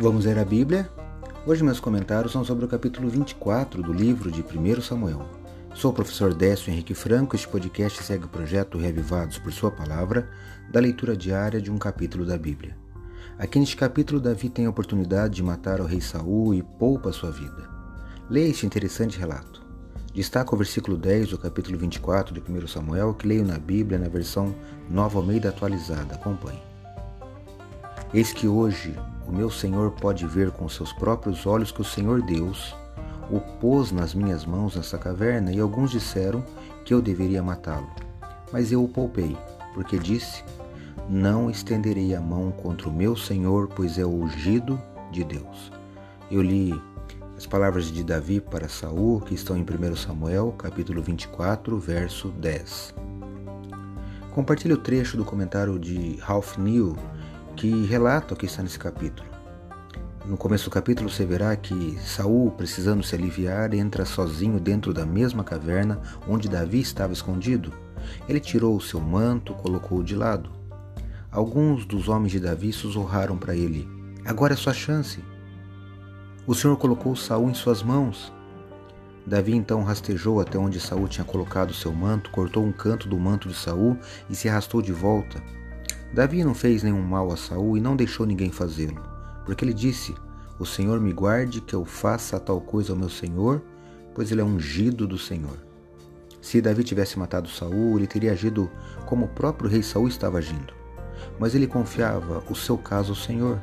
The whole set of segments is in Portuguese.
Vamos ler a Bíblia? Hoje meus comentários são sobre o capítulo 24 do livro de 1 Samuel. Sou o professor Décio Henrique Franco. Este podcast segue o projeto Reavivados por Sua Palavra, da leitura diária de um capítulo da Bíblia. Aqui neste capítulo, Davi tem a oportunidade de matar o rei Saul e poupa sua vida. Leia este interessante relato. Destaca o versículo 10 do capítulo 24 de 1 Samuel, que leio na Bíblia na versão Nova Almeida atualizada. Acompanhe. Eis que hoje o meu Senhor pode ver com seus próprios olhos que o Senhor Deus o pôs nas minhas mãos nessa caverna, e alguns disseram que eu deveria matá-lo. Mas eu o poupei, porque disse: Não estenderei a mão contra o meu Senhor, pois é o ungido de Deus. Eu li as palavras de Davi para Saul, que estão em 1 Samuel, capítulo 24, verso 10. Compartilhe o trecho do comentário de Ralph Neal que relata o que está nesse capítulo. No começo do capítulo você verá que Saul, precisando se aliviar, entra sozinho dentro da mesma caverna onde Davi estava escondido. Ele tirou o seu manto, colocou-o de lado. Alguns dos homens de Davi sussurraram para ele: Agora é sua chance. O Senhor colocou Saul em suas mãos. Davi então rastejou até onde Saul tinha colocado seu manto, cortou um canto do manto de Saul e se arrastou de volta. Davi não fez nenhum mal a Saul e não deixou ninguém fazê-lo, porque ele disse: O Senhor me guarde que eu faça tal coisa ao meu Senhor, pois ele é ungido do Senhor. Se Davi tivesse matado Saul, ele teria agido como o próprio rei Saul estava agindo. Mas ele confiava o seu caso ao Senhor,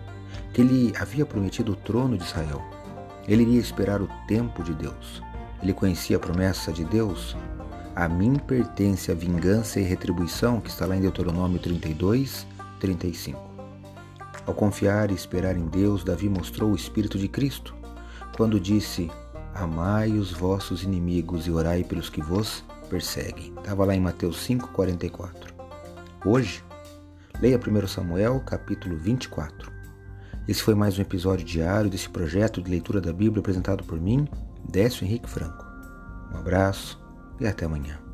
que ele havia prometido o trono de Israel. Ele iria esperar o tempo de Deus. Ele conhecia a promessa de Deus a mim pertence a vingança e retribuição, que está lá em Deuteronômio 32, 35. Ao confiar e esperar em Deus, Davi mostrou o Espírito de Cristo, quando disse: Amai os vossos inimigos e orai pelos que vos perseguem. Estava lá em Mateus 5, 44. Hoje, leia 1 Samuel, capítulo 24. Esse foi mais um episódio diário desse projeto de leitura da Bíblia apresentado por mim, Décio Henrique Franco. Um abraço e até amanhã.